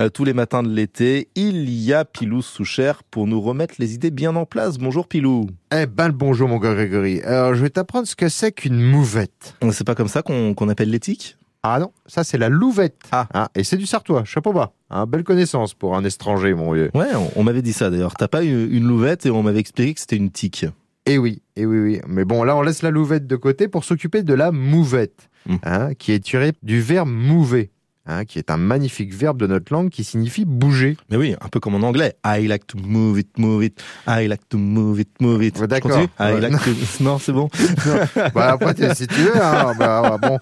Euh, tous les matins de l'été, il y a Pilou Souchère pour nous remettre les idées bien en place. Bonjour Pilou. Eh ben le bonjour mon gars Grégory. Alors je vais t'apprendre ce que c'est qu'une mouvette. Euh, C'est pas comme ça qu'on qu'on appelle l'éthique? Ah non, ça c'est la louvette. Ah. Hein, et c'est du sartois, chapeau bas. Hein, belle connaissance pour un étranger mon vieux. Ouais, on, on m'avait dit ça d'ailleurs. T'as pas eu une louvette et on m'avait expliqué que c'était une tique. Eh oui, eh oui, oui. Mais bon là on laisse la louvette de côté pour s'occuper de la mouvette. Mm. Hein, qui est tirée du verbe mouver. Hein, qui est un magnifique verbe de notre langue qui signifie bouger. Mais oui, un peu comme en anglais. I like to move it, move it. I like to move it, move it. Ouais, d'accord. continue I Ouais. like to... Non, c'est bon. bah après si tu veux hein, bah, bon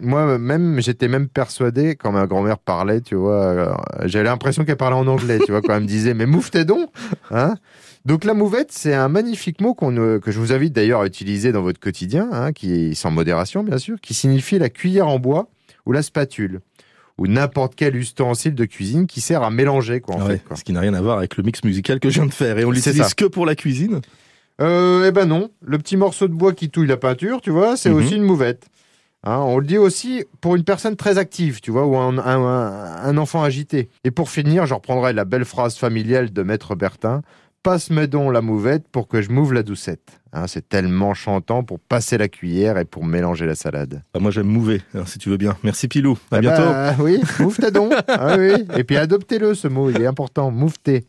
moi même j'étais même persuadé quand ma grand-mère parlait tu vois euh, j'avais l'impression qu'elle parlait en anglais tu vois quand elle me disait mais mouffe tes dons hein donc la mouvette c'est un magnifique mot euh, que je vous invite d'ailleurs à utiliser dans votre quotidien hein, qui est sans modération bien sûr qui signifie la cuillère en bois ou la spatule ou n'importe quel ustensile de cuisine qui sert à mélanger quoi en Ah ouais, fait quoi. Ce qui n'a rien à voir avec le mix musical que je viens de faire. Et on l'utilise que pour la cuisine. Euh, eh ben non, le petit morceau de bois qui touille la peinture, tu vois, c'est Mhm. aussi une mouvette. Hein, on le dit aussi pour une personne très active, tu vois, ou un- un enfant agité. Et pour finir, je reprendrai la belle phrase familiale de Maître Bertin. Passe-moi donc la mouvette pour que je mouve la doucette. Hein, c'est tellement chantant pour passer la cuillère et pour mélanger la salade. Bah, moi, j'aime mouver, hein, si tu veux bien. Merci Pilou. À Eh bientôt. ben, oui, mouve tes dons. Ah oui. Et puis adoptez-le, ce mot, il est important. Mouve tes.